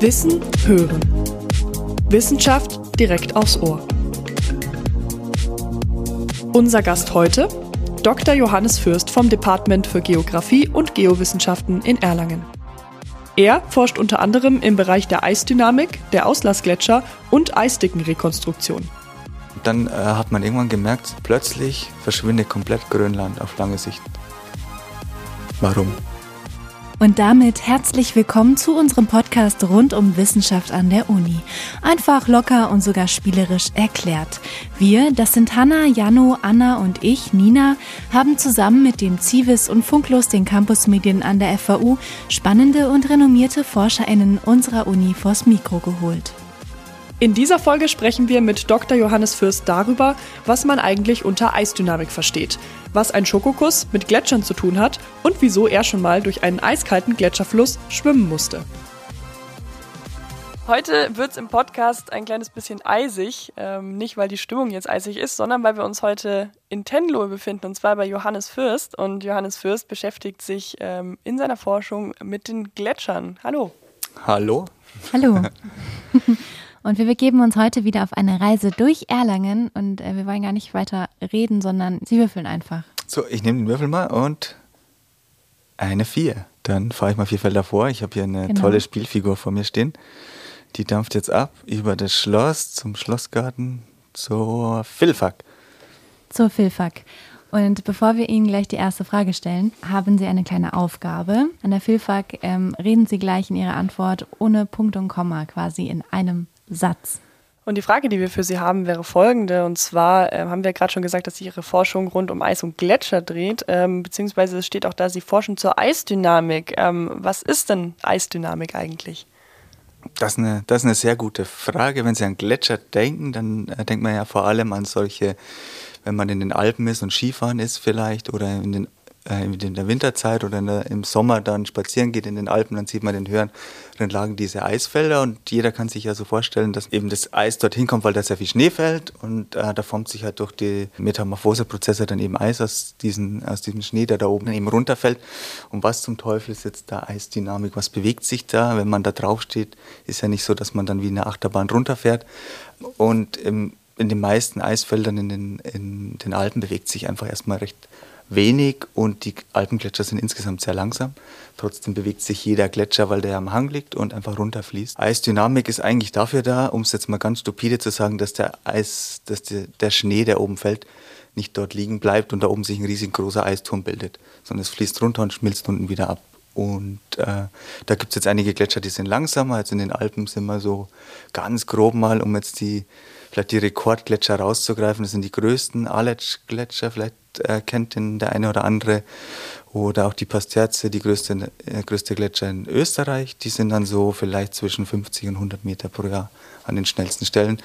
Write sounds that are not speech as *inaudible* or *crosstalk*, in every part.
Wissen hören. Wissenschaft direkt aufs Ohr. Unser Gast heute Dr. Johannes Fürst vom Department für Geographie und Geowissenschaften in Erlangen. Er forscht unter anderem im Bereich der Eisdynamik, der Auslassgletscher und Eisdickenrekonstruktion. Dann äh, hat man irgendwann gemerkt, plötzlich verschwindet komplett Grönland auf lange Sicht. Warum? Und damit herzlich willkommen zu unserem Podcast rund um Wissenschaft an der Uni. Einfach locker und sogar spielerisch erklärt. Wir, das sind Hanna, Jano, Anna und ich, Nina, haben zusammen mit dem Zivis und Funklos, den Campusmedien an der FAU, spannende und renommierte ForscherInnen unserer Uni vors Mikro geholt. In dieser Folge sprechen wir mit Dr. Johannes Fürst darüber, was man eigentlich unter Eisdynamik versteht, was ein Schokokuss mit Gletschern zu tun hat und wieso er schon mal durch einen eiskalten Gletscherfluss schwimmen musste. Heute wird es im Podcast ein kleines bisschen eisig. Ähm, nicht, weil die Stimmung jetzt eisig ist, sondern weil wir uns heute in Tenlohe befinden, und zwar bei Johannes Fürst. Und Johannes Fürst beschäftigt sich ähm, in seiner Forschung mit den Gletschern. Hallo. Hallo. Hallo. *laughs* Und wir begeben uns heute wieder auf eine Reise durch Erlangen und äh, wir wollen gar nicht weiter reden, sondern Sie würfeln einfach. So, ich nehme den Würfel mal und eine 4. Dann fahre ich mal vier Felder vor. Ich habe hier eine genau. tolle Spielfigur vor mir stehen. Die dampft jetzt ab über das Schloss zum Schlossgarten zur Filfak. Zur Filfak. Und bevor wir Ihnen gleich die erste Frage stellen, haben Sie eine kleine Aufgabe. An der Filfak ähm, reden Sie gleich in Ihrer Antwort ohne Punkt und Komma, quasi in einem Satz. Und die Frage, die wir für Sie haben, wäre folgende. Und zwar äh, haben wir gerade schon gesagt, dass sich Ihre Forschung rund um Eis und Gletscher dreht, ähm, beziehungsweise es steht auch da, Sie forschen zur Eisdynamik. Ähm, was ist denn Eisdynamik eigentlich? Das ist, eine, das ist eine sehr gute Frage. Wenn Sie an Gletscher denken, dann äh, denkt man ja vor allem an solche, wenn man in den Alpen ist und Skifahren ist vielleicht oder in den äh, in der Winterzeit oder der, im Sommer dann spazieren geht in den Alpen, dann sieht man in höheren Lagen diese Eisfelder und jeder kann sich ja so vorstellen, dass eben das Eis dorthin kommt, weil da sehr viel Schnee fällt und äh, da formt sich halt durch die Metamorphoseprozesse dann eben Eis aus, diesen, aus diesem Schnee, der da oben eben runterfällt. Und was zum Teufel ist jetzt da Eisdynamik? Was bewegt sich da? Wenn man da drauf steht, ist ja nicht so, dass man dann wie eine Achterbahn runterfährt. Und im, in den meisten Eisfeldern in den, in den Alpen bewegt sich einfach erstmal recht wenig und die Alpengletscher sind insgesamt sehr langsam. Trotzdem bewegt sich jeder Gletscher, weil der am Hang liegt und einfach runterfließt. Eisdynamik ist eigentlich dafür da, um es jetzt mal ganz stupide zu sagen, dass der Eis, dass der, der Schnee, der oben fällt, nicht dort liegen bleibt und da oben sich ein riesengroßer Eisturm bildet, sondern es fließt runter und schmilzt unten wieder ab. Und äh, da gibt es jetzt einige Gletscher, die sind langsamer. Also in den Alpen sind wir so ganz grob mal, um jetzt die vielleicht die Rekordgletscher rauszugreifen. Das sind die größten Aletsch-Gletscher, vielleicht äh, kennt den der eine oder andere. Oder auch die Pasterze, die größte, äh, größte Gletscher in Österreich. Die sind dann so vielleicht zwischen 50 und 100 Meter pro Jahr an den schnellsten Stellen.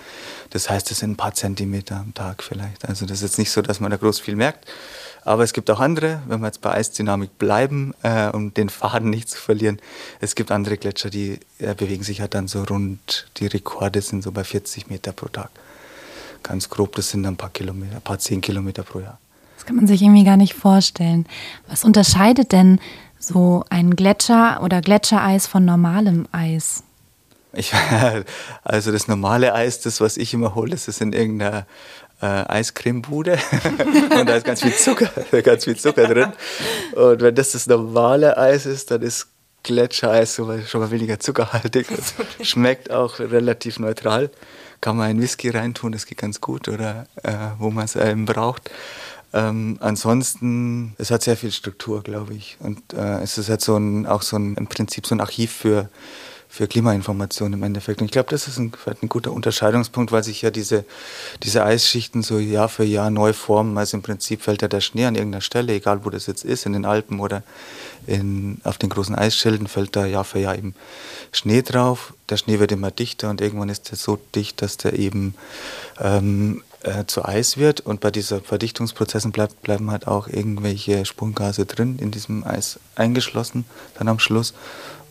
Das heißt, das sind ein paar Zentimeter am Tag vielleicht. Also das ist jetzt nicht so, dass man da groß viel merkt. Aber es gibt auch andere, wenn wir jetzt bei Eisdynamik bleiben, äh, um den Faden nicht zu verlieren. Es gibt andere Gletscher, die äh, bewegen sich halt dann so rund, die Rekorde sind so bei 40 Meter pro Tag. Ganz grob, das sind dann ein paar Kilometer, ein paar zehn Kilometer pro Jahr. Das kann man sich irgendwie gar nicht vorstellen. Was unterscheidet denn so ein Gletscher oder Gletschereis von normalem Eis? Ich, *laughs* also das normale Eis, das was ich immer hole, das ist in irgendeiner äh, Eiscremebude *laughs* und da ist ganz viel Zucker, *laughs* ganz viel Zucker drin. Und wenn das das normale Eis ist, dann ist Gletschereis schon mal weniger zuckerhaltig. Das schmeckt auch relativ neutral. Kann man einen Whisky reintun, das geht ganz gut oder äh, wo man es eben braucht. Ähm, ansonsten, es hat sehr viel Struktur, glaube ich. Und äh, es ist halt so ein, auch so ein, im Prinzip so ein Archiv für, für Klimainformation im Endeffekt. Und ich glaube, das ist ein, ein guter Unterscheidungspunkt, weil sich ja diese, diese Eisschichten so Jahr für Jahr neu formen. Also im Prinzip fällt ja der Schnee an irgendeiner Stelle, egal wo das jetzt ist, in den Alpen oder in, auf den großen Eisschilden fällt da Jahr für Jahr eben Schnee drauf. Der Schnee wird immer dichter und irgendwann ist er so dicht, dass der eben ähm, äh, zu Eis wird und bei diesen Verdichtungsprozessen bleibt, bleiben halt auch irgendwelche Sprunggase drin in diesem Eis eingeschlossen dann am Schluss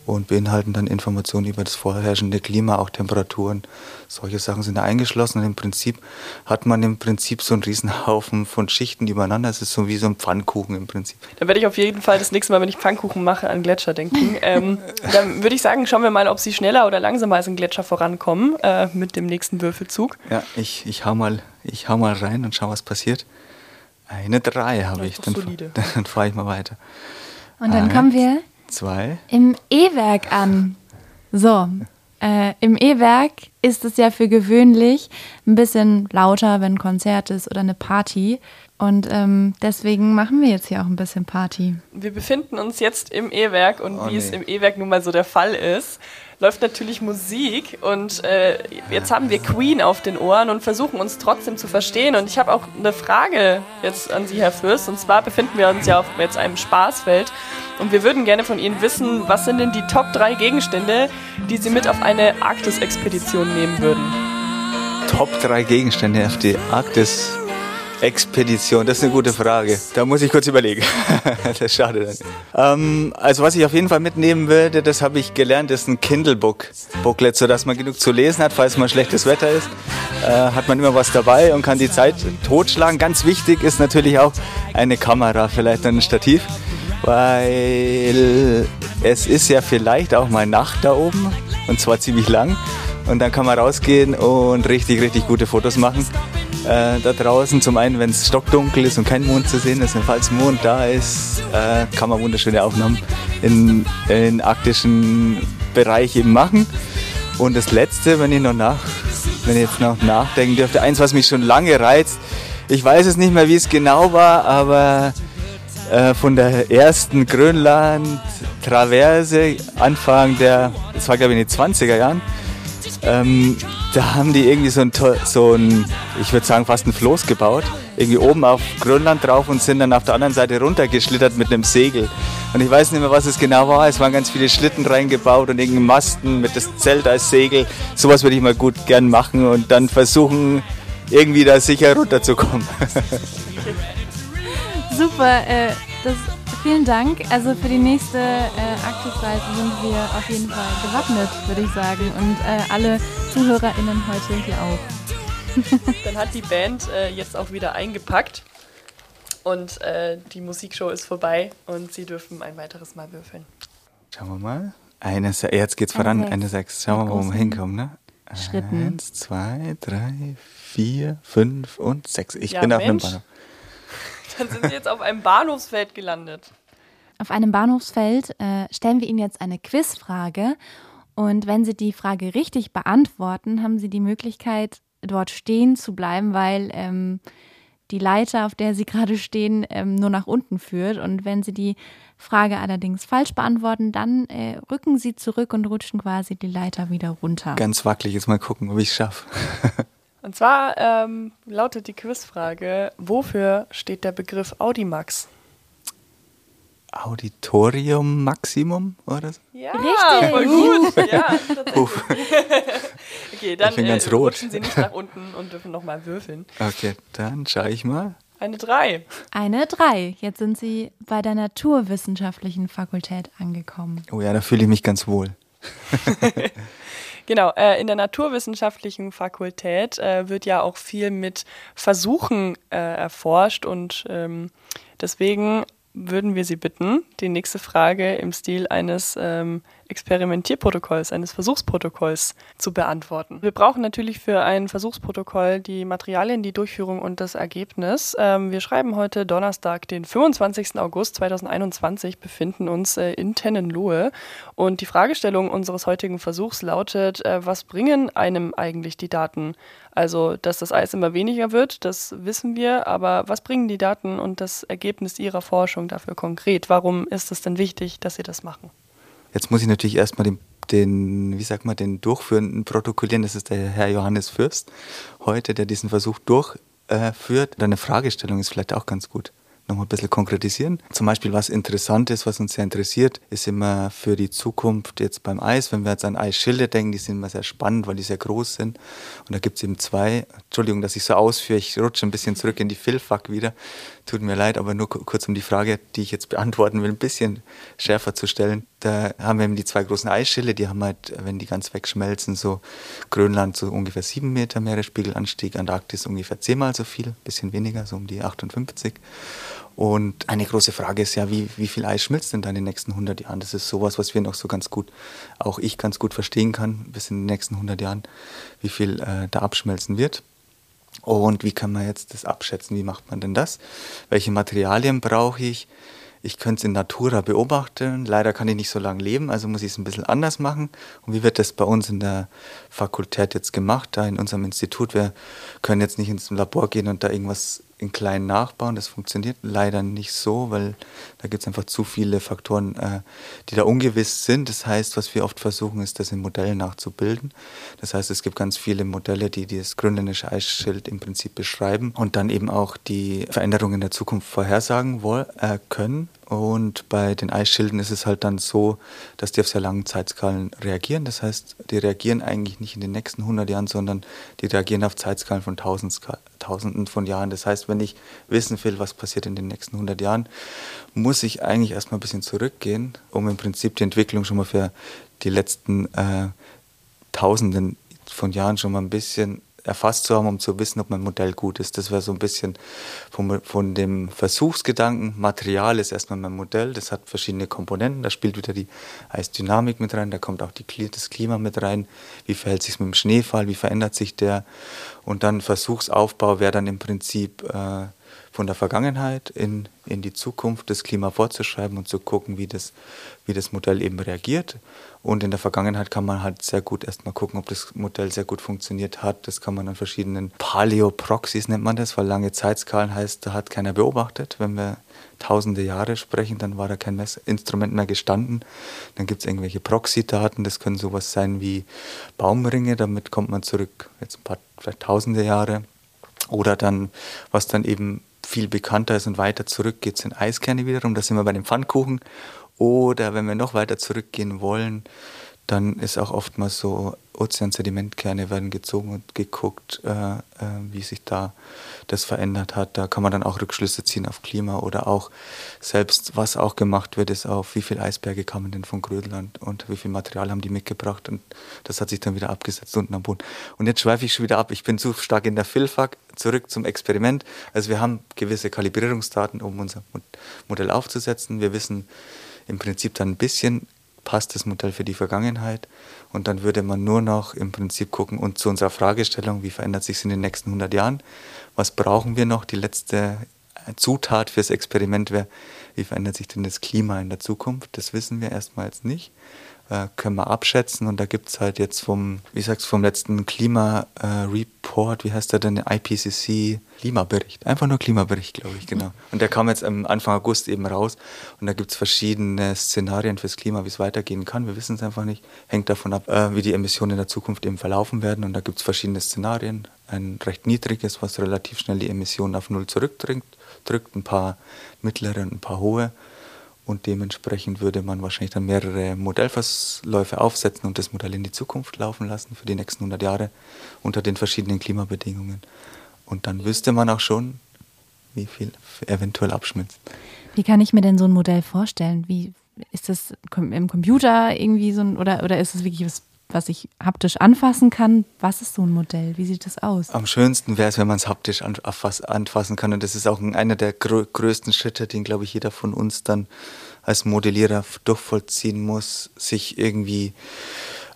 und beinhalten dann Informationen über das vorherrschende Klima, auch Temperaturen. Solche Sachen sind da eingeschlossen und im Prinzip hat man im Prinzip so einen Riesenhaufen von Schichten übereinander. Es ist so wie so ein Pfannkuchen im Prinzip. Da werde ich auf jeden Fall das nächste Mal, wenn ich Pfannkuchen mache, an Gletscher denken. *laughs* ähm, dann würde ich sagen, schauen wir mal, ob sie schneller oder langsamer als ein Gletscher vorankommen äh, mit dem nächsten Würfelzug. Ja, ich, ich, hau mal, ich hau mal rein und schau, was passiert. Eine 3 habe ich, dann, *laughs* dann fahre ich mal weiter. Und dann Eins, kommen wir zwei. im E-Werk an. So, äh, im E-Werk ist es ja für gewöhnlich ein bisschen lauter, wenn ein Konzert ist oder eine Party. Und ähm, deswegen machen wir jetzt hier auch ein bisschen Party. Wir befinden uns jetzt im E-Werk und oh, wie nee. es im E-Werk nun mal so der Fall ist, läuft natürlich Musik und äh, jetzt haben wir Queen auf den Ohren und versuchen uns trotzdem zu verstehen. Und ich habe auch eine Frage jetzt an Sie, Herr Fürst. Und zwar befinden wir uns ja auf jetzt einem Spaßfeld und wir würden gerne von Ihnen wissen, was sind denn die Top 3 Gegenstände, die Sie mit auf eine Arktis-Expedition nehmen würden? Top 3 Gegenstände auf die Arktis Expedition, das ist eine gute Frage. Da muss ich kurz überlegen. *laughs* das ist schade dann. Ähm, also was ich auf jeden Fall mitnehmen würde, das habe ich gelernt, ist ein Kindle-Book. Booklet, sodass man genug zu lesen hat, falls mal schlechtes Wetter ist. Äh, hat man immer was dabei und kann die Zeit totschlagen. Ganz wichtig ist natürlich auch eine Kamera, vielleicht ein Stativ. Weil es ist ja vielleicht auch mal Nacht da oben und zwar ziemlich lang. Und dann kann man rausgehen und richtig, richtig gute Fotos machen äh, da draußen. Zum einen, wenn es stockdunkel ist und kein Mond zu sehen ist. Und falls Mond da ist, äh, kann man wunderschöne Aufnahmen in, in arktischen Bereich eben machen. Und das Letzte, wenn ich noch nach, wenn ich jetzt noch nachdenken dürfte, eins, was mich schon lange reizt. Ich weiß es nicht mehr, wie es genau war, aber äh, von der ersten Grönland-Traverse Anfang der, das war glaube ich in den 20er Jahren, ähm, da haben die irgendwie so ein, so ein ich würde sagen, fast ein Floß gebaut. Irgendwie oben auf Grönland drauf und sind dann auf der anderen Seite runtergeschlittert mit einem Segel. Und ich weiß nicht mehr, was es genau war. Es waren ganz viele Schlitten reingebaut und irgendein Masten mit das Zelt als Segel. Sowas würde ich mal gut gern machen und dann versuchen, irgendwie da sicher runterzukommen. *laughs* Super, äh, das vielen Dank. Also für die nächste äh, Arktisreise sind wir auf jeden Fall gewappnet, würde ich sagen. Und äh, alle ZuhörerInnen heute hier auch. *laughs* Dann hat die Band äh, jetzt auch wieder eingepackt. Und äh, die Musikshow ist vorbei und Sie dürfen ein weiteres Mal würfeln. Schauen wir mal. Eine, jetzt geht's voran. Eine, eine sechs. Schauen wir mal, wo wir hinkommen. Ne? Schritten. Eins, zwei, drei, vier, fünf und sechs. Ich ja, bin Mensch. auf einem Bahnhof. Dann sind Sie jetzt auf einem Bahnhofsfeld gelandet. Auf einem Bahnhofsfeld äh, stellen wir Ihnen jetzt eine Quizfrage. Und wenn Sie die Frage richtig beantworten, haben Sie die Möglichkeit, dort stehen zu bleiben, weil ähm, die Leiter, auf der Sie *laughs* gerade stehen, ähm, nur nach unten führt. Und wenn Sie die Frage allerdings falsch beantworten, dann äh, rücken Sie zurück und rutschen quasi die Leiter wieder runter. Ganz wackelig, jetzt mal gucken, ob ich es schaffe. *laughs* Und zwar ähm, lautet die Quizfrage, wofür steht der Begriff Audimax? Auditorium Maximum oder so? Ja, Richtig. voll gut. ja, *laughs* okay, dann äh, rutschen Sie nicht nach unten und dürfen nochmal würfeln. Okay, dann schaue ich mal. Eine 3. Eine 3. Jetzt sind Sie bei der Naturwissenschaftlichen Fakultät angekommen. Oh ja, da fühle ich mich ganz wohl. *laughs* Genau, äh, in der naturwissenschaftlichen Fakultät äh, wird ja auch viel mit Versuchen äh, erforscht und ähm, deswegen würden wir Sie bitten, die nächste Frage im Stil eines ähm, Experimentierprotokolls, eines Versuchsprotokolls zu beantworten. Wir brauchen natürlich für ein Versuchsprotokoll die Materialien, die Durchführung und das Ergebnis. Ähm, wir schreiben heute Donnerstag, den 25. August 2021, befinden uns äh, in Tennenlohe und die Fragestellung unseres heutigen Versuchs lautet, äh, was bringen einem eigentlich die Daten? Also, dass das Eis immer weniger wird, das wissen wir, aber was bringen die Daten und das Ergebnis Ihrer Forschung dafür konkret? Warum ist es denn wichtig, dass Sie das machen? Jetzt muss ich natürlich erstmal den, den, wie sagt man, den Durchführenden protokollieren. Das ist der Herr Johannes Fürst heute, der diesen Versuch durchführt. Äh, Deine Fragestellung ist vielleicht auch ganz gut. Noch mal ein bisschen konkretisieren. Zum Beispiel, was interessant ist, was uns sehr interessiert, ist immer für die Zukunft jetzt beim Eis. Wenn wir jetzt an Eisschilde denken, die sind immer sehr spannend, weil die sehr groß sind. Und da gibt es eben zwei. Entschuldigung, dass ich so ausführe, ich rutsche ein bisschen zurück in die Philfuck wieder. Tut mir leid, aber nur kurz um die Frage, die ich jetzt beantworten will, ein bisschen schärfer zu stellen. Da haben wir eben die zwei großen Eisschilde, die haben halt, wenn die ganz wegschmelzen, so Grönland so ungefähr sieben Meter Meeresspiegelanstieg, Antarktis ungefähr zehnmal so viel, bisschen weniger, so um die 58. Und eine große Frage ist ja, wie, wie viel Eis schmilzt denn da in den nächsten 100 Jahren? Das ist sowas, was wir noch so ganz gut, auch ich ganz gut verstehen kann, bis in den nächsten 100 Jahren, wie viel äh, da abschmelzen wird. Und wie kann man jetzt das abschätzen? Wie macht man denn das? Welche Materialien brauche ich? Ich könnte es in Natura beobachten. Leider kann ich nicht so lange leben, also muss ich es ein bisschen anders machen. Und wie wird das bei uns in der Fakultät jetzt gemacht, da in unserem Institut? Wir können jetzt nicht ins Labor gehen und da irgendwas in kleinen nachbauen. Das funktioniert leider nicht so, weil da gibt es einfach zu viele Faktoren, äh, die da ungewiss sind. Das heißt, was wir oft versuchen, ist, das in Modellen nachzubilden. Das heißt, es gibt ganz viele Modelle, die das grönländische Eisschild im Prinzip beschreiben und dann eben auch die Veränderungen in der Zukunft vorhersagen wollen, äh, können. Und bei den Eisschilden ist es halt dann so, dass die auf sehr langen Zeitskalen reagieren. Das heißt, die reagieren eigentlich nicht in den nächsten 100 Jahren, sondern die reagieren auf Zeitskalen von Tausenden von Jahren. Das heißt, wenn ich wissen will, was passiert in den nächsten 100 Jahren, muss ich eigentlich erstmal ein bisschen zurückgehen, um im Prinzip die Entwicklung schon mal für die letzten äh, Tausenden von Jahren schon mal ein bisschen erfasst zu haben, um zu wissen, ob mein Modell gut ist. Das wäre so ein bisschen von, von dem Versuchsgedanken. Material ist erstmal mein Modell, das hat verschiedene Komponenten. Da spielt wieder die Eisdynamik mit rein, da kommt auch die, das Klima mit rein. Wie verhält sich es mit dem Schneefall, wie verändert sich der? Und dann Versuchsaufbau wäre dann im Prinzip äh, von der Vergangenheit in, in die Zukunft das Klima vorzuschreiben und zu gucken, wie das, wie das Modell eben reagiert. Und in der Vergangenheit kann man halt sehr gut erstmal gucken, ob das Modell sehr gut funktioniert hat. Das kann man an verschiedenen Paleoproxys nennt man das, weil lange Zeitskalen heißt, da hat keiner beobachtet. Wenn wir tausende Jahre sprechen, dann war da kein Messinstrument mehr gestanden. Dann gibt es irgendwelche Proxy-Daten, das können sowas sein wie Baumringe, damit kommt man zurück, jetzt ein paar, vielleicht tausende Jahre. Oder dann, was dann eben viel bekannter ist und weiter zurückgeht, sind Eiskerne wiederum. Da sind wir bei dem Pfannkuchen. Oder wenn wir noch weiter zurückgehen wollen, dann ist auch oftmals so, Ozeansedimentkerne werden gezogen und geguckt, äh, äh, wie sich da das verändert hat. Da kann man dann auch Rückschlüsse ziehen auf Klima oder auch selbst, was auch gemacht wird, ist auf, wie viele Eisberge kamen denn von Grönland und wie viel Material haben die mitgebracht und das hat sich dann wieder abgesetzt unten am Boden. Und jetzt schweife ich schon wieder ab. Ich bin zu stark in der Philfag. Zurück zum Experiment. Also wir haben gewisse Kalibrierungsdaten, um unser Modell aufzusetzen. Wir wissen im Prinzip dann ein bisschen, passt das Modell für die Vergangenheit? Und dann würde man nur noch im Prinzip gucken und zu unserer Fragestellung, wie verändert sich es in den nächsten 100 Jahren, was brauchen wir noch, die letzte Zutat fürs Experiment wäre, wie verändert sich denn das Klima in der Zukunft, das wissen wir erstmals nicht äh, können wir abschätzen. Und da gibt es halt jetzt vom, wie sagst vom letzten Klima-Report, äh, wie heißt der denn, IPCC Klimabericht. Einfach nur Klimabericht, glaube ich, genau. Und der kam jetzt am Anfang August eben raus. Und da gibt es verschiedene Szenarien fürs Klima, wie es weitergehen kann. Wir wissen es einfach nicht. Hängt davon ab, äh, wie die Emissionen in der Zukunft eben verlaufen werden. Und da gibt es verschiedene Szenarien. Ein recht niedriges, was relativ schnell die Emissionen auf Null zurückdrückt, drückt, ein paar mittlere und ein paar hohe und dementsprechend würde man wahrscheinlich dann mehrere Modellverläufe aufsetzen und das Modell in die Zukunft laufen lassen für die nächsten 100 Jahre unter den verschiedenen Klimabedingungen. Und dann wüsste man auch schon, wie viel eventuell abschmilzt. Wie kann ich mir denn so ein Modell vorstellen? Wie ist das im Computer irgendwie so ein, oder, oder ist es wirklich was was ich haptisch anfassen kann. Was ist so ein Modell? Wie sieht das aus? Am schönsten wäre es, wenn man es haptisch anfassen kann. Und das ist auch einer der größten Schritte, den, glaube ich, jeder von uns dann als Modellierer durchvollziehen muss, sich irgendwie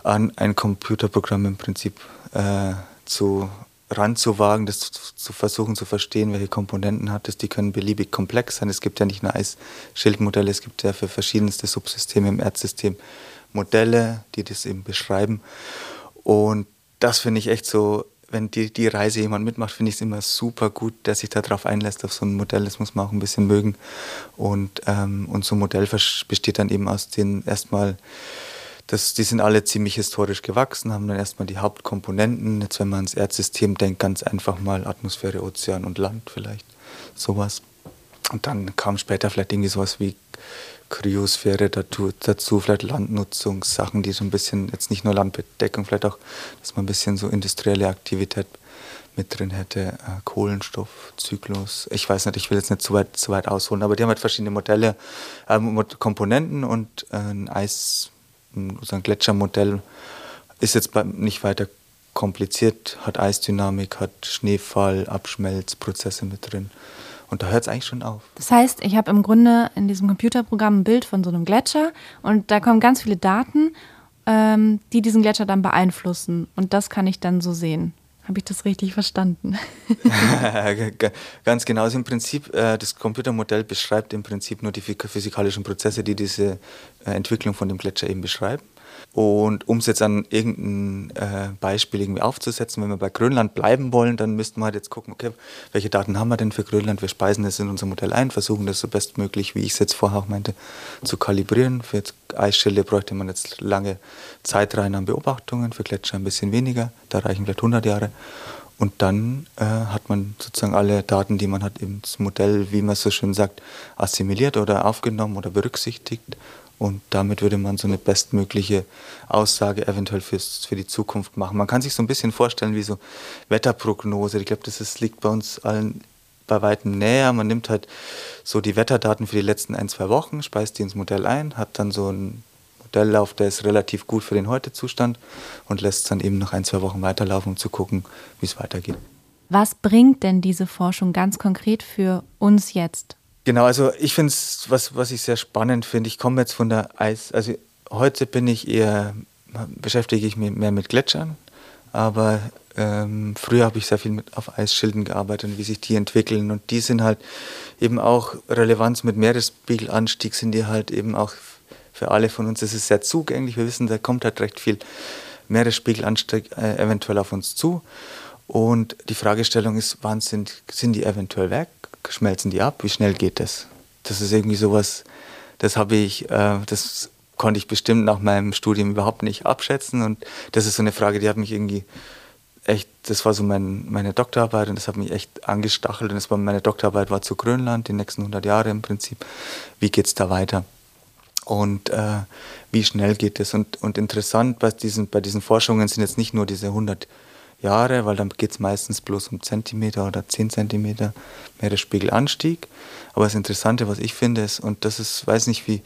an ein Computerprogramm im Prinzip äh, zu ranzuwagen, das zu, zu, versuchen zu verstehen, welche Komponenten hat es. Die können beliebig komplex sein. Es gibt ja nicht nur Eisschildmodelle, es gibt ja für verschiedenste Subsysteme im Erdsystem Modelle, die das eben beschreiben. Und das finde ich echt so, wenn die, die Reise jemand mitmacht, finde ich es immer super gut, der sich darauf einlässt, auf so ein Modell. Das muss man auch ein bisschen mögen. Und, ähm, und so ein Modell besteht dann eben aus den erstmal, das, die sind alle ziemlich historisch gewachsen, haben dann erstmal die Hauptkomponenten. Jetzt, wenn man ans Erdsystem denkt, ganz einfach mal Atmosphäre, Ozean und Land vielleicht, sowas. Und dann kam später vielleicht irgendwie sowas wie Kryosphäre dazu, dazu, vielleicht Landnutzungssachen, die so ein bisschen, jetzt nicht nur Landbedeckung, vielleicht auch, dass man ein bisschen so industrielle Aktivität mit drin hätte, äh, Kohlenstoffzyklus. Ich weiß nicht, ich will jetzt nicht zu weit, zu weit ausholen, aber die haben halt verschiedene Modelle, äh, Komponenten und äh, ein Eis, so ein Gletschermodell ist jetzt nicht weiter kompliziert, hat Eisdynamik, hat Schneefall, Abschmelzprozesse mit drin. Und da hört es eigentlich schon auf. Das heißt, ich habe im Grunde in diesem Computerprogramm ein Bild von so einem Gletscher und da kommen ganz viele Daten, ähm, die diesen Gletscher dann beeinflussen. Und das kann ich dann so sehen. Habe ich das richtig verstanden? *laughs* Ganz genau. Also im Prinzip, äh, das Computermodell beschreibt im Prinzip nur die physikalischen Prozesse, die diese äh, Entwicklung von dem Gletscher eben beschreiben. Und um es jetzt an irgendein äh, Beispiel irgendwie aufzusetzen, wenn wir bei Grönland bleiben wollen, dann müssten wir halt jetzt gucken, okay, welche Daten haben wir denn für Grönland? Wir speisen das in unser Modell ein, versuchen das so bestmöglich, wie ich es jetzt vorher auch meinte, zu kalibrieren. Für Eisschilde bräuchte man jetzt lange Zeitreihen an Beobachtungen, für Gletscher ein bisschen weniger, da reichen vielleicht 100 Jahre. Und dann äh, hat man sozusagen alle Daten, die man hat, ins Modell, wie man so schön sagt, assimiliert oder aufgenommen oder berücksichtigt und damit würde man so eine bestmögliche Aussage eventuell fürs, für die Zukunft machen. Man kann sich so ein bisschen vorstellen wie so Wetterprognose. Ich glaube, das ist, liegt bei uns allen bei weitem näher. Man nimmt halt so die Wetterdaten für die letzten ein, zwei Wochen, speist die ins Modell ein, hat dann so einen Modelllauf, der ist relativ gut für den Heute-Zustand und lässt dann eben noch ein, zwei Wochen weiterlaufen, um zu gucken, wie es weitergeht. Was bringt denn diese Forschung ganz konkret für uns jetzt? Genau, also ich finde es, was, was ich sehr spannend finde, ich komme jetzt von der Eis, also heute bin ich eher, beschäftige ich mich mehr mit Gletschern, aber ähm, früher habe ich sehr viel mit, auf Eisschilden gearbeitet und wie sich die entwickeln und die sind halt eben auch Relevanz mit Meeresspiegelanstieg sind die halt eben auch für alle von uns, das ist sehr zugänglich, wir wissen, da kommt halt recht viel Meeresspiegelanstieg äh, eventuell auf uns zu. Und die Fragestellung ist, wann sind, sind die eventuell weg? Schmelzen die ab? Wie schnell geht das? Das ist irgendwie sowas, das habe ich, äh, das konnte ich bestimmt nach meinem Studium überhaupt nicht abschätzen. Und das ist so eine Frage, die hat mich irgendwie echt, das war so mein, meine Doktorarbeit und das hat mich echt angestachelt. Und das war meine Doktorarbeit war zu Grönland, die nächsten 100 Jahre im Prinzip. Wie geht es da weiter? Und äh, wie schnell geht es? Und, und interessant bei diesen, bei diesen Forschungen sind jetzt nicht nur diese 100 Jahre, Jahre, weil dann geht es meistens bloß um Zentimeter oder 10 Zentimeter Meeresspiegelanstieg. Aber das Interessante, was ich finde, ist, und das ist, weiß nicht, wie,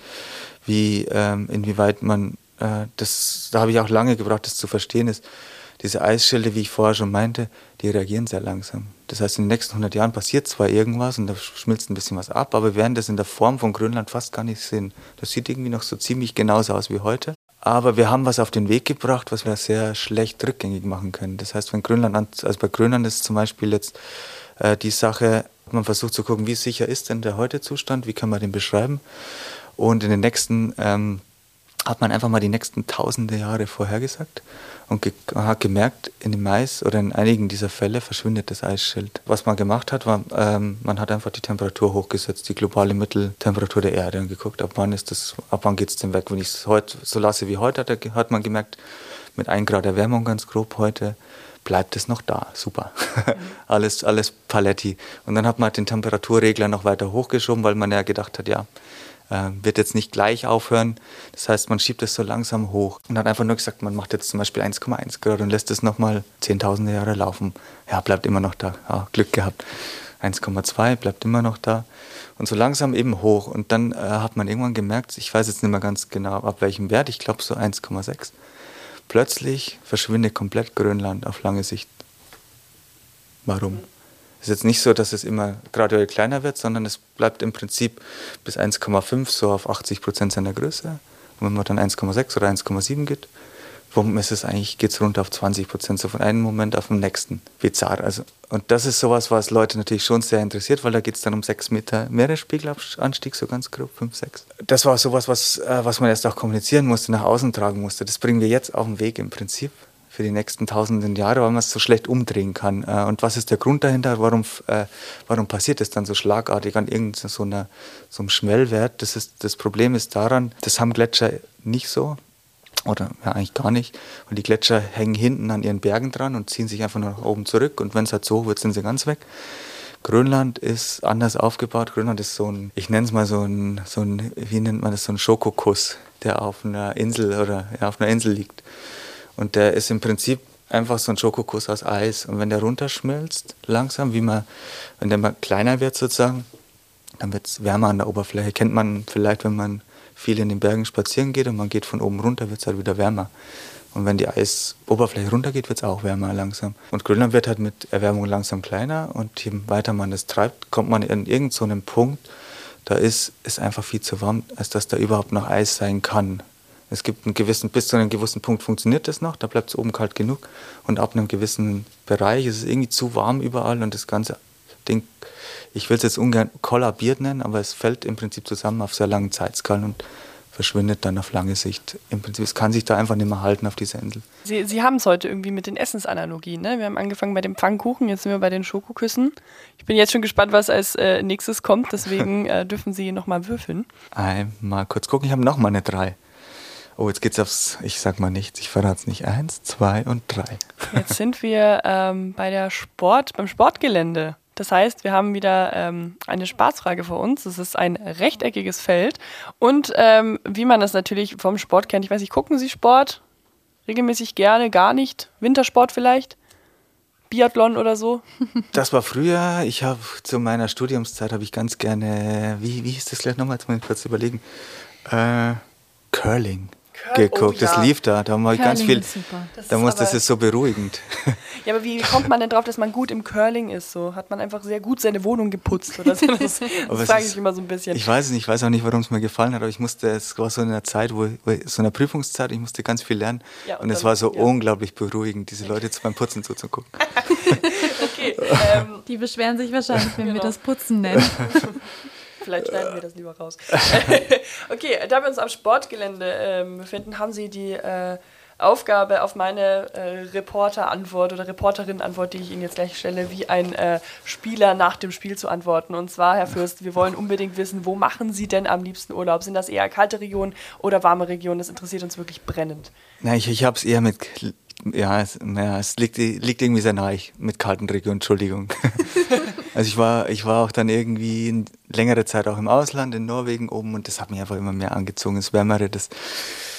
wie ähm, inwieweit man, äh, das, da habe ich auch lange gebraucht, das zu verstehen, ist, diese Eisschilde, wie ich vorher schon meinte, die reagieren sehr langsam. Das heißt, in den nächsten 100 Jahren passiert zwar irgendwas und da schmilzt ein bisschen was ab, aber wir werden das in der Form von Grönland fast gar nicht sehen. Das sieht irgendwie noch so ziemlich genauso aus wie heute. Aber wir haben was auf den Weg gebracht, was wir sehr schlecht rückgängig machen können. Das heißt, wenn Grönland, also bei Grönland ist zum Beispiel jetzt äh, die Sache, man versucht zu gucken, wie sicher ist denn der Heute-Zustand, wie kann man den beschreiben. Und in den nächsten ähm, hat man einfach mal die nächsten tausende Jahre vorhergesagt und ge hat gemerkt, in dem Mais oder in einigen dieser Fälle verschwindet das Eisschild. Was man gemacht hat, war, ähm, man hat einfach die Temperatur hochgesetzt, die globale Mitteltemperatur der Erde und geguckt, ab wann wann geht es denn weg. Wenn ich es heute so lasse wie heute, hat, hat man gemerkt, mit 1 Grad Erwärmung ganz grob heute, bleibt es noch da. Super. *laughs* alles, alles Paletti. Und dann hat man halt den Temperaturregler noch weiter hochgeschoben, weil man ja gedacht hat, ja, wird jetzt nicht gleich aufhören. Das heißt, man schiebt es so langsam hoch und hat einfach nur gesagt, man macht jetzt zum Beispiel 1,1 Grad und lässt es nochmal zehntausende Jahre laufen. Ja, bleibt immer noch da. Ja, Glück gehabt. 1,2 bleibt immer noch da. Und so langsam eben hoch. Und dann äh, hat man irgendwann gemerkt, ich weiß jetzt nicht mehr ganz genau, ab welchem Wert, ich glaube so 1,6. Plötzlich verschwindet komplett Grönland auf lange Sicht. Warum? Ist jetzt nicht so, dass es immer graduell kleiner wird, sondern es bleibt im Prinzip bis 1,5 so auf 80 Prozent seiner Größe. Und wenn man dann 1,6 oder 1,7 geht, warum ist es eigentlich, geht es runter auf 20 Prozent, so von einem Moment auf den nächsten. Bizarr. Also, und das ist sowas, was Leute natürlich schon sehr interessiert, weil da geht es dann um 6 Meter Meeresspiegelanstieg, so ganz grob, 5, 6. Das war sowas, was, äh, was man erst auch kommunizieren musste, nach außen tragen musste. Das bringen wir jetzt auf den Weg im Prinzip für die nächsten tausenden Jahre, weil man es so schlecht umdrehen kann. Äh, und was ist der Grund dahinter? Warum, äh, warum passiert es dann so schlagartig an irgendeinem so, so einem Schwellwert? Das, ist, das Problem ist daran, das haben Gletscher nicht so. Oder ja, eigentlich gar nicht. Und die Gletscher hängen hinten an ihren Bergen dran und ziehen sich einfach nach oben zurück. Und wenn es halt so hoch wird, sind sie ganz weg. Grönland ist anders aufgebaut. Grönland ist so ein, ich nenne es mal so ein, so ein, wie nennt man das, so ein Schokokuss, der auf einer Insel oder ja, auf einer Insel liegt. Und der ist im Prinzip einfach so ein Schokokuss aus Eis. Und wenn der runterschmilzt, langsam, wie man, wenn der mal kleiner wird sozusagen, dann wird es wärmer an der Oberfläche. Kennt man vielleicht, wenn man viel in den Bergen spazieren geht und man geht von oben runter, wird es halt wieder wärmer. Und wenn die Eisoberfläche runtergeht, wird es auch wärmer langsam. Und Grönland wird halt mit Erwärmung langsam kleiner und je weiter man es treibt, kommt man in irgendeinen so Punkt, da ist es einfach viel zu warm, als dass da überhaupt noch Eis sein kann. Es gibt einen gewissen, bis zu einem gewissen Punkt funktioniert das noch, da bleibt es oben kalt genug. Und ab einem gewissen Bereich ist es irgendwie zu warm überall und das ganze Ding, ich will es jetzt ungern kollabiert nennen, aber es fällt im Prinzip zusammen auf sehr langen Zeitskalen und verschwindet dann auf lange Sicht. Im Prinzip, es kann sich da einfach nicht mehr halten auf dieser Insel. Sie, Sie haben es heute irgendwie mit den Essensanalogien. Ne? Wir haben angefangen bei dem Pfannkuchen, jetzt sind wir bei den Schokoküssen. Ich bin jetzt schon gespannt, was als äh, nächstes kommt, deswegen äh, dürfen Sie nochmal würfeln. Einmal kurz gucken, ich habe nochmal eine 3. Oh, jetzt geht's aufs, ich sag mal nichts, ich verrate es nicht. Eins, zwei und drei. Jetzt sind wir ähm, bei der Sport, beim Sportgelände. Das heißt, wir haben wieder ähm, eine Spaßfrage vor uns. Es ist ein rechteckiges Feld. Und ähm, wie man das natürlich vom Sport kennt, ich weiß nicht, gucken Sie Sport? Regelmäßig gerne, gar nicht? Wintersport vielleicht? Biathlon oder so? *laughs* Das war früher. Ich habe zu meiner Studiumszeit habe ich ganz gerne, wie, wie hieß das gleich nochmal? Jetzt muss ich kurz überlegen. Äh, Curling geguckt. Oh, ja. Das lief da. Da war ganz viel. Da muss das ist so beruhigend. *laughs* Ja, aber wie kommt man denn drauf, dass man gut im Curling ist? So hat man einfach sehr gut seine Wohnung geputzt oder so. Das, *laughs* das frage ich immer so ein bisschen. Ich weiß nicht, ich weiß auch nicht, warum es mir gefallen hat, aber ich musste, es war so in einer Zeit, wo, wo so einer Prüfungszeit, ich musste ganz viel lernen ja, und, und es war so ja. unglaublich beruhigend, diese Leute jetzt beim Putzen zuzugucken. *laughs* okay. Ähm, Die beschweren sich wahrscheinlich, wenn genau. wir das Putzen nennen. Vielleicht schneiden wir das lieber raus. *laughs* okay, da wir uns am Sportgelände äh, befinden, haben Sie die äh, Aufgabe auf meine äh, Reporter-Antwort oder Reporterin-Antwort, die ich Ihnen jetzt gleich stelle, wie ein äh, Spieler nach dem Spiel zu antworten. Und zwar, Herr Fürst, wir wollen unbedingt wissen, wo machen Sie denn am liebsten Urlaub? Sind das eher kalte Regionen oder warme Regionen? Das interessiert uns wirklich brennend. Na, ich, ich habe es eher mit ja, es, ja, es liegt, liegt irgendwie sehr nahe mit kalten Regionen, Entschuldigung. *laughs* also ich war, ich war auch dann irgendwie längere Zeit auch im Ausland, in Norwegen oben und das hat mich einfach immer mehr angezogen. Das Wärmere, das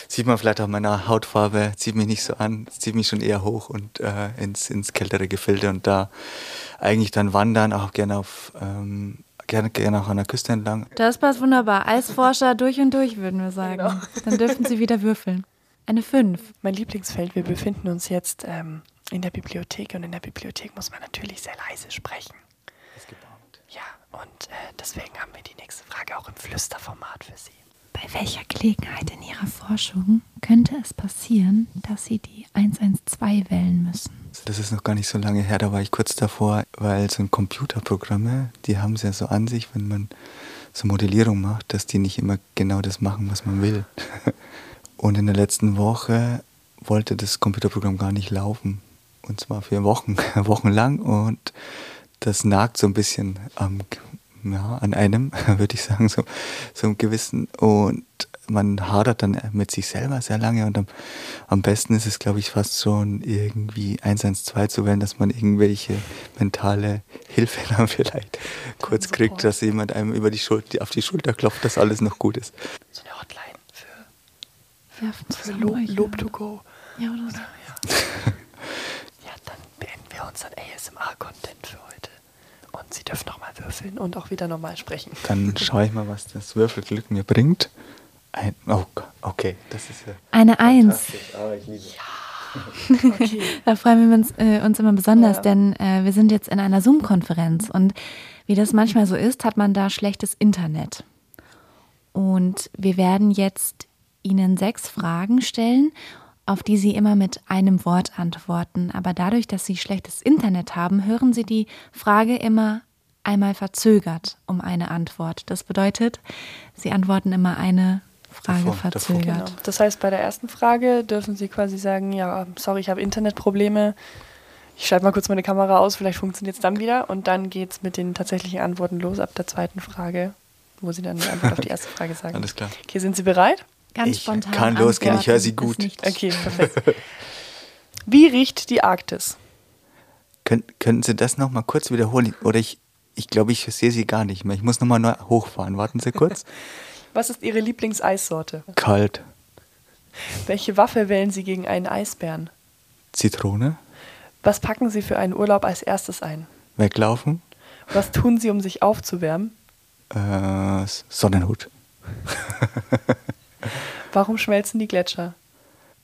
sieht man vielleicht auch meiner Hautfarbe, zieht mich nicht so an, zieht mich schon eher hoch und äh, ins, ins kältere Gefilde und da eigentlich dann wandern, auch gerne auf ähm, gerne, gerne auch an der Küste entlang. Das passt wunderbar. Eisforscher durch und durch, würden wir sagen. Genau. Dann dürfen Sie wieder würfeln. Eine 5. Mein Lieblingsfeld, wir befinden uns jetzt ähm, in der Bibliothek und in der Bibliothek muss man natürlich sehr leise sprechen. Ist gebaut. Ja, und äh, deswegen haben wir die nächste Frage auch im Flüsterformat für Sie. Bei welcher Gelegenheit in Ihrer Forschung könnte es passieren, dass Sie die 112 wählen müssen? Das ist noch gar nicht so lange her, da war ich kurz davor, weil so ein Computerprogramme, die haben es ja so an sich, wenn man so Modellierung macht, dass die nicht immer genau das machen, was man will. *laughs* Und in der letzten Woche wollte das Computerprogramm gar nicht laufen. Und zwar für Wochen, *laughs* Wochen lang. Und das nagt so ein bisschen am, ja, an einem, *laughs* würde ich sagen, so, so einem gewissen. Und man hadert dann mit sich selber sehr lange. Und am, am besten ist es, glaube ich, fast schon irgendwie 112 zu wählen, dass man irgendwelche mentale Hilfe *laughs* dann vielleicht kurz kriegt, dass jemand einem über die Schulter, auf die Schulter klopft, dass alles noch gut ist. So eine Hotline werfen zusammen. Lob, Lob to go. Ja, oder so. Ja. *laughs* ja, dann beenden wir unseren ASMR-Content für heute. Und Sie dürfen nochmal würfeln und auch wieder nochmal sprechen. Dann *laughs* schaue ich mal, was das Würfelglück mir bringt. Ein, oh, okay, das ist ja. Eine Eins. Oh, ich liebe. Ja. *laughs* Okay. da freuen wir uns, äh, uns immer besonders, ja. denn äh, wir sind jetzt in einer Zoom-Konferenz und wie das manchmal so ist, hat man da schlechtes Internet. Und wir werden jetzt Ihnen sechs Fragen stellen, auf die Sie immer mit einem Wort antworten. Aber dadurch, dass Sie schlechtes Internet haben, hören Sie die Frage immer einmal verzögert um eine Antwort. Das bedeutet, Sie antworten immer eine Frage davor, verzögert. Davor. Genau. Das heißt, bei der ersten Frage dürfen Sie quasi sagen, ja, sorry, ich habe Internetprobleme. Ich schalte mal kurz meine Kamera aus, vielleicht funktioniert es dann wieder. Und dann geht es mit den tatsächlichen Antworten los ab der zweiten Frage, wo Sie dann die Antwort auf die erste Frage sagen. Alles klar. Okay, sind Sie bereit? Ganz ich spontan. Kann losgehen, ich höre Sie gut. Okay, *laughs* perfekt. Wie riecht die Arktis? Kön könnten Sie das nochmal kurz wiederholen? Oder ich, ich glaube, ich sehe sie gar nicht mehr. Ich muss nochmal neu hochfahren. Warten Sie kurz. *laughs* Was ist Ihre Lieblingseissorte? Kalt. Welche Waffe wählen Sie gegen einen Eisbären? Zitrone. Was packen Sie für einen Urlaub als erstes ein? Weglaufen. Was tun Sie, um sich aufzuwärmen? Äh, Sonnenhut. *laughs* Warum schmelzen die Gletscher?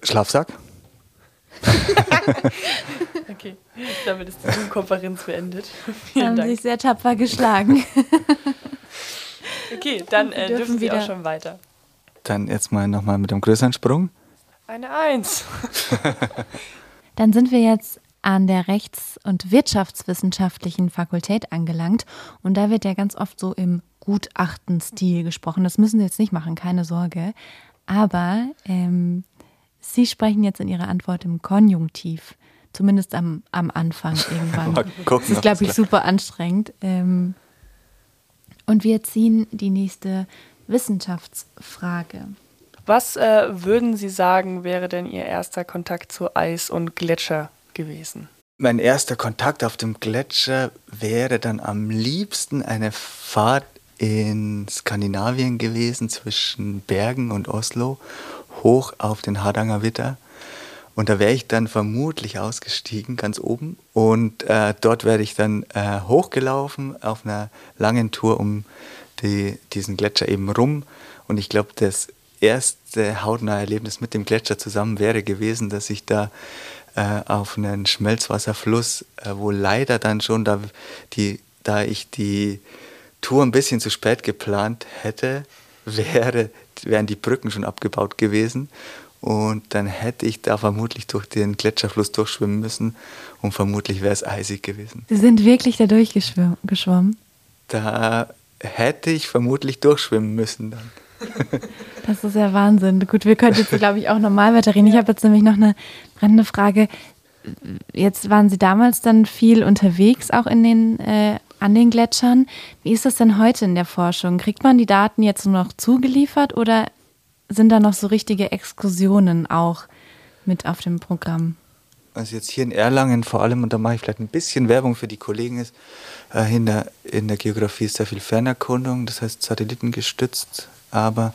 Schlafsack. *laughs* okay, damit ist die Zoom-Konferenz beendet. *laughs* Vielen Haben Dank. sich sehr tapfer geschlagen. *laughs* okay, dann äh, dürfen, dürfen Sie auch schon weiter. Dann jetzt mal nochmal mit dem größeren Sprung. Eine Eins. dann sind wir jetzt an der Rechts- und Wirtschaftswissenschaftlichen Fakultät angelangt. Und da wird ja ganz oft so im Gutachtenstil gesprochen. Das müssen Sie jetzt nicht machen, keine Sorge. Aber ähm, Sie sprechen jetzt in Ihrer Antwort im Konjunktiv. Zumindest am, am Anfang *laughs* irgendwann. Gucken, das ist, glaube ich, super anstrengend. Ähm, und wir ziehen die nächste Wissenschaftsfrage. Was äh, würden Sie sagen, wäre denn Ihr erster Kontakt zu Eis und Gletscher gewesen? Mein erster Kontakt auf dem Gletscher wäre dann am liebsten eine Fahrt in Skandinavien gewesen, zwischen Bergen und Oslo, hoch auf den Hardanger Witter. Und da wäre ich dann vermutlich ausgestiegen, ganz oben. Und äh, dort werde ich dann äh, hochgelaufen auf einer langen Tour um die, diesen Gletscher eben rum. Und ich glaube, das erste hautnahe Erlebnis mit dem Gletscher zusammen wäre gewesen, dass ich da äh, auf einen Schmelzwasserfluss, äh, wo leider dann schon, da, die, da ich die Tour ein bisschen zu spät geplant hätte, *laughs* wäre, wären die Brücken schon abgebaut gewesen. Und dann hätte ich da vermutlich durch den Gletscherfluss durchschwimmen müssen und vermutlich wäre es eisig gewesen. Sie sind wirklich da durchgeschwommen? Da hätte ich vermutlich durchschwimmen müssen dann. *laughs* Das ist ja Wahnsinn. Gut, wir könnten jetzt, glaube ich, auch normal weiterreden. Ich habe jetzt nämlich noch eine brennende Frage. Jetzt waren Sie damals dann viel unterwegs, auch in den, äh, an den Gletschern. Wie ist das denn heute in der Forschung? Kriegt man die Daten jetzt nur noch zugeliefert oder sind da noch so richtige Exkursionen auch mit auf dem Programm? Also jetzt hier in Erlangen vor allem, und da mache ich vielleicht ein bisschen Werbung für die Kollegen, ist äh, in, der, in der Geografie ist sehr viel Fernerkundung, das heißt satellitengestützt aber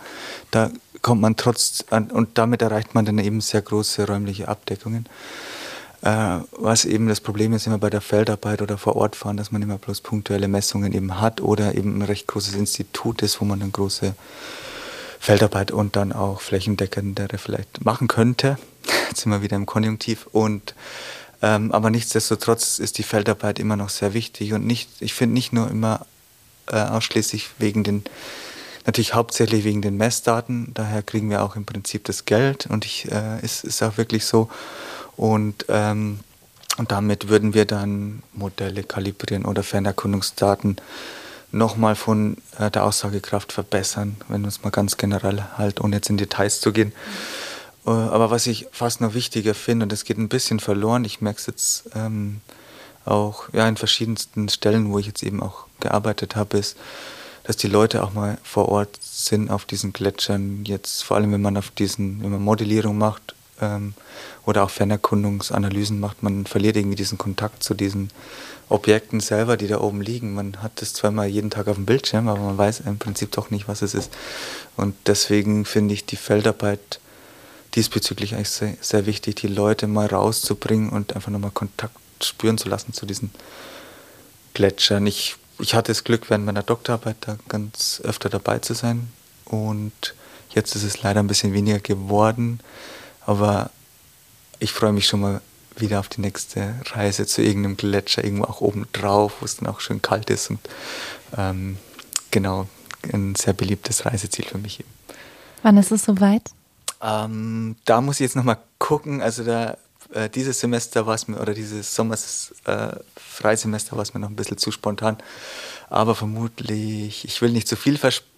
da kommt man trotz, und damit erreicht man dann eben sehr große räumliche Abdeckungen. Äh, was eben das Problem ist immer bei der Feldarbeit oder vor Ort fahren, dass man immer bloß punktuelle Messungen eben hat oder eben ein recht großes Institut ist, wo man dann große Feldarbeit und dann auch flächendeckendere vielleicht machen könnte. *laughs* Jetzt sind wir wieder im Konjunktiv und ähm, aber nichtsdestotrotz ist die Feldarbeit immer noch sehr wichtig und nicht, ich finde nicht nur immer äh, ausschließlich wegen den Natürlich hauptsächlich wegen den Messdaten, daher kriegen wir auch im Prinzip das Geld und ich, äh, ist, ist auch wirklich so. Und, ähm, und damit würden wir dann Modelle kalibrieren oder Fernerkundungsdaten nochmal von äh, der Aussagekraft verbessern, wenn wir uns mal ganz generell halt, ohne jetzt in Details zu gehen. Äh, aber was ich fast noch wichtiger finde, und das geht ein bisschen verloren, ich merke es jetzt ähm, auch ja, in verschiedensten Stellen, wo ich jetzt eben auch gearbeitet habe, ist, dass die Leute auch mal vor Ort sind auf diesen Gletschern. Jetzt vor allem, wenn man auf diesen, wenn man Modellierung macht ähm, oder auch Fernerkundungsanalysen macht, man verliert irgendwie diesen Kontakt zu diesen Objekten selber, die da oben liegen. Man hat das zweimal jeden Tag auf dem Bildschirm, aber man weiß im Prinzip doch nicht, was es ist. Und deswegen finde ich die Feldarbeit diesbezüglich eigentlich sehr, sehr wichtig, die Leute mal rauszubringen und einfach nochmal Kontakt spüren zu lassen zu diesen Gletschern. Ich ich hatte das Glück, während meiner Doktorarbeit da ganz öfter dabei zu sein. Und jetzt ist es leider ein bisschen weniger geworden. Aber ich freue mich schon mal wieder auf die nächste Reise zu irgendeinem Gletscher, irgendwo auch oben drauf, wo es dann auch schön kalt ist. Und ähm, genau, ein sehr beliebtes Reiseziel für mich eben. Wann ist es soweit? Ähm, da muss ich jetzt nochmal gucken. Also da äh, dieses Semester war es mir, oder dieses Sommers äh, Freisemester war es mir noch ein bisschen zu spontan. Aber vermutlich, ich will nicht zu viel versprechen,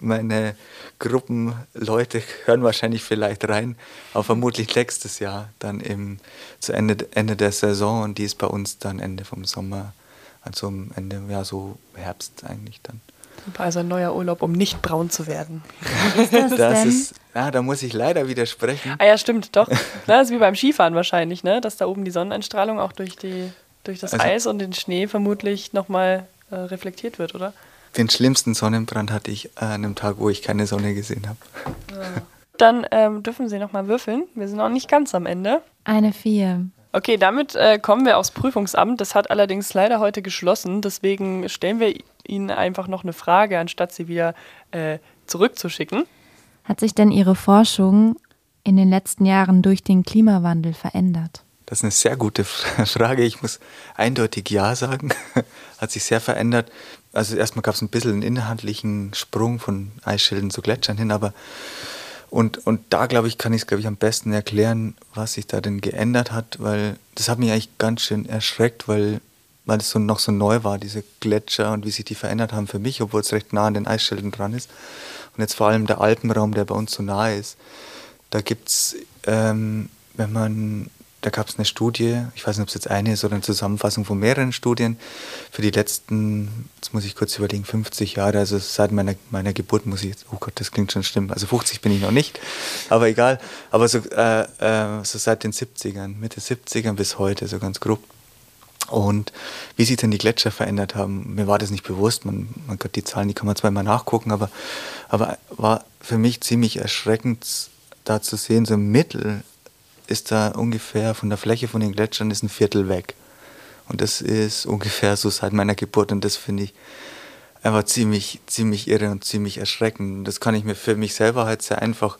meine Gruppenleute hören wahrscheinlich vielleicht rein, aber vermutlich nächstes Jahr dann im, zu Ende, Ende der Saison und die ist bei uns dann Ende vom Sommer, also Ende, ja so Herbst eigentlich dann. Also ein neuer Urlaub, um nicht braun zu werden. *laughs* Ist das, das ist, ja, da muss ich leider widersprechen. Ah ja, stimmt, doch. Das ist wie beim Skifahren wahrscheinlich, ne? dass da oben die Sonneneinstrahlung auch durch, die, durch das also, Eis und den Schnee vermutlich nochmal äh, reflektiert wird, oder? Den schlimmsten Sonnenbrand hatte ich an einem Tag, wo ich keine Sonne gesehen habe. Ja. Dann ähm, dürfen Sie nochmal würfeln. Wir sind noch nicht ganz am Ende. Eine Vier. Okay, damit äh, kommen wir aufs Prüfungsamt. Das hat allerdings leider heute geschlossen. Deswegen stellen wir Ihnen einfach noch eine Frage, anstatt sie wieder äh, zurückzuschicken. Hat sich denn Ihre Forschung in den letzten Jahren durch den Klimawandel verändert? Das ist eine sehr gute *laughs* Frage. Ich muss eindeutig Ja sagen. *laughs* Hat sich sehr verändert. Also erstmal gab es ein bisschen einen inhaltlichen Sprung von Eisschilden zu Gletschern hin, aber und, und da, glaube ich, kann ich es, glaube ich, am besten erklären, was sich da denn geändert hat, weil das hat mich eigentlich ganz schön erschreckt, weil, weil es so noch so neu war, diese Gletscher und wie sich die verändert haben für mich, obwohl es recht nah an den Eisschilden dran ist. Und jetzt vor allem der Alpenraum, der bei uns so nahe ist. Da gibt es, ähm, wenn man da gab es eine Studie, ich weiß nicht, ob es jetzt eine ist oder eine Zusammenfassung von mehreren Studien, für die letzten, jetzt muss ich kurz überlegen, 50 Jahre, also seit meiner, meiner Geburt muss ich jetzt, oh Gott, das klingt schon schlimm, also 50 bin ich noch nicht, aber egal, aber so, äh, äh, so seit den 70ern, Mitte 70ern bis heute, so ganz grob. Und wie sich denn die Gletscher verändert haben, mir war das nicht bewusst, man, man Gott, die Zahlen, die kann man immer nachgucken, aber, aber war für mich ziemlich erschreckend, da zu sehen, so im Mittel ist da ungefähr von der Fläche von den Gletschern ist ein Viertel weg. Und das ist ungefähr so seit meiner Geburt und das finde ich einfach ziemlich, ziemlich irre und ziemlich erschreckend. Das kann ich mir für mich selber halt sehr einfach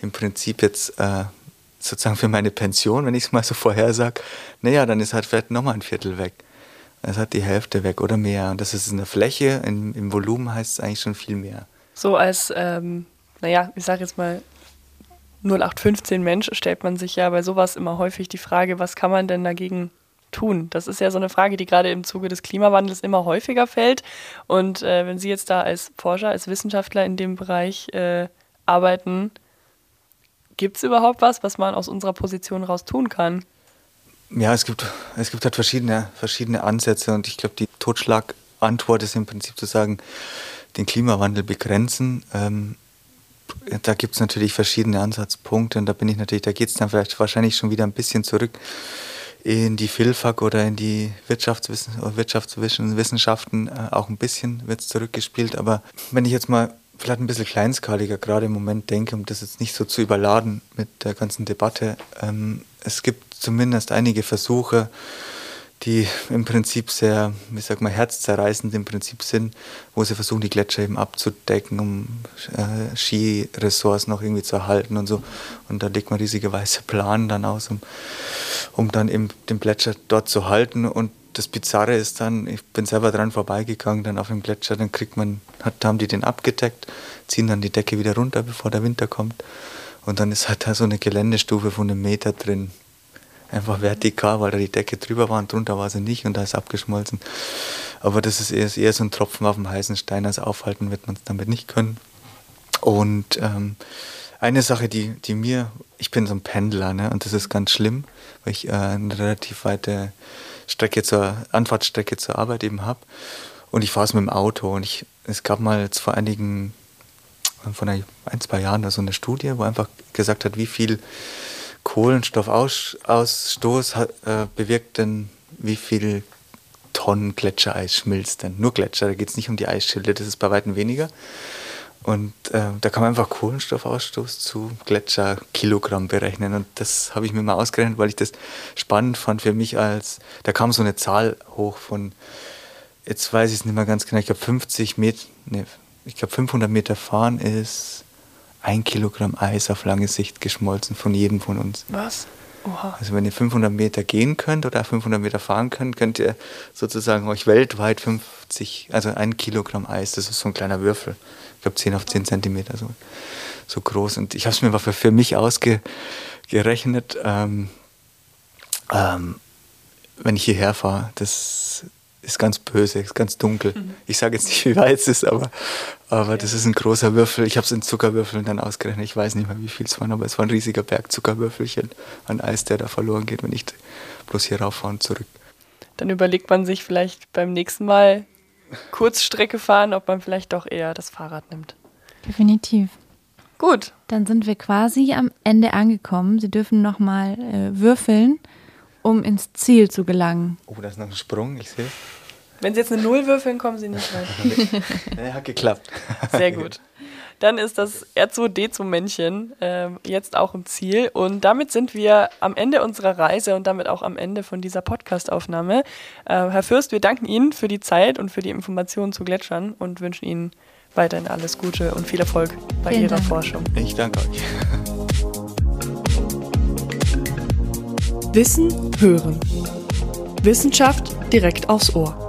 im Prinzip jetzt äh, sozusagen für meine Pension, wenn ich es mal so vorhersage, naja, dann ist halt vielleicht nochmal ein Viertel weg. Es hat die Hälfte weg oder mehr. Und das ist in der Fläche, in, im Volumen heißt es eigentlich schon viel mehr. So als, ähm, naja, ich sage jetzt mal 0815 Mensch stellt man sich ja bei sowas immer häufig die Frage, was kann man denn dagegen tun? Das ist ja so eine Frage, die gerade im Zuge des Klimawandels immer häufiger fällt. Und äh, wenn Sie jetzt da als Forscher, als Wissenschaftler in dem Bereich äh, arbeiten, gibt es überhaupt was, was man aus unserer Position raus tun kann? Ja, es gibt, es gibt halt verschiedene, verschiedene Ansätze und ich glaube, die Totschlagantwort ist im Prinzip zu sagen, den Klimawandel begrenzen. Ähm, da gibt es natürlich verschiedene Ansatzpunkte und da bin ich natürlich, da geht es dann vielleicht wahrscheinlich schon wieder ein bisschen zurück in die Philfak oder in die Wirtschaftswissen, Wirtschaftswissenschaften, äh, auch ein bisschen wird es zurückgespielt. Aber wenn ich jetzt mal vielleicht ein bisschen kleinskaliger gerade im Moment denke, um das jetzt nicht so zu überladen mit der ganzen Debatte, ähm, es gibt zumindest einige Versuche, die im Prinzip sehr, wie sag mal, herzzerreißend im Prinzip sind, wo sie versuchen, die Gletscher eben abzudecken, um äh, Skiressorts noch irgendwie zu erhalten und so. Und da legt man riesige weiße Planen dann aus, um, um dann eben den Gletscher dort zu halten. Und das Bizarre ist dann, ich bin selber dran vorbeigegangen, dann auf dem Gletscher, dann kriegt man, hat, haben die den abgedeckt, ziehen dann die Decke wieder runter, bevor der Winter kommt. Und dann ist halt da so eine Geländestufe von einem Meter drin einfach vertikal, weil da die Decke drüber war und drunter war sie nicht und da ist abgeschmolzen. Aber das ist eher, eher so ein Tropfen auf dem heißen Stein, also aufhalten wird man es damit nicht können. Und ähm, eine Sache, die, die mir, ich bin so ein Pendler, ne, und das ist ganz schlimm, weil ich äh, eine relativ weite Strecke zur, Anfahrtsstrecke zur Arbeit eben habe. Und ich fahre es mit dem Auto und ich, es gab mal jetzt vor einigen, vor ein, zwei Jahren so eine Studie, wo einfach gesagt hat, wie viel Kohlenstoffausstoß äh, bewirkt denn, wie viel Tonnen Gletschereis schmilzt denn? Nur Gletscher, da geht es nicht um die Eisschilde, das ist bei weitem weniger. Und äh, da kann man einfach Kohlenstoffausstoß zu Gletscherkilogramm berechnen. Und das habe ich mir mal ausgerechnet, weil ich das spannend fand für mich als, da kam so eine Zahl hoch von, jetzt weiß ich es nicht mehr ganz genau, ich glaube 50 Meter, nee, ich glaube 500 Meter fahren ist ein Kilogramm Eis auf lange Sicht geschmolzen von jedem von uns. Was? Oha. Also wenn ihr 500 Meter gehen könnt oder 500 Meter fahren könnt, könnt ihr sozusagen euch weltweit 50, also ein Kilogramm Eis, das ist so ein kleiner Würfel, ich glaube 10 auf 10 Zentimeter so, so groß. Und ich habe es mir mal für, für mich ausgerechnet, ähm, ähm, wenn ich hierher fahre, das ist ganz böse, ist ganz dunkel. Mhm. Ich sage jetzt nicht, wie weit es ist, aber, aber das ist ein großer Würfel. Ich habe es in Zuckerwürfeln dann ausgerechnet. Ich weiß nicht mehr, wie viel es waren, aber es war ein riesiger Berg Zuckerwürfelchen an Eis, der da verloren geht, wenn ich bloß hier rauffahre und zurück. Dann überlegt man sich vielleicht beim nächsten Mal Kurzstrecke fahren, ob man vielleicht doch eher das Fahrrad nimmt. Definitiv. Gut. Dann sind wir quasi am Ende angekommen. Sie dürfen nochmal äh, würfeln, um ins Ziel zu gelangen. Oh, da ist noch ein Sprung, ich sehe. Wenn Sie jetzt eine Null würfeln, kommen Sie nicht rein. *laughs* ja, hat geklappt. Sehr gut. Dann ist das R2D2-Männchen äh, jetzt auch im Ziel. Und damit sind wir am Ende unserer Reise und damit auch am Ende von dieser Podcast-Aufnahme. Äh, Herr Fürst, wir danken Ihnen für die Zeit und für die Informationen zu Gletschern und wünschen Ihnen weiterhin alles Gute und viel Erfolg bei Vielen Ihrer Dank. Forschung. Ich danke euch. Wissen hören. Wissenschaft direkt aufs Ohr.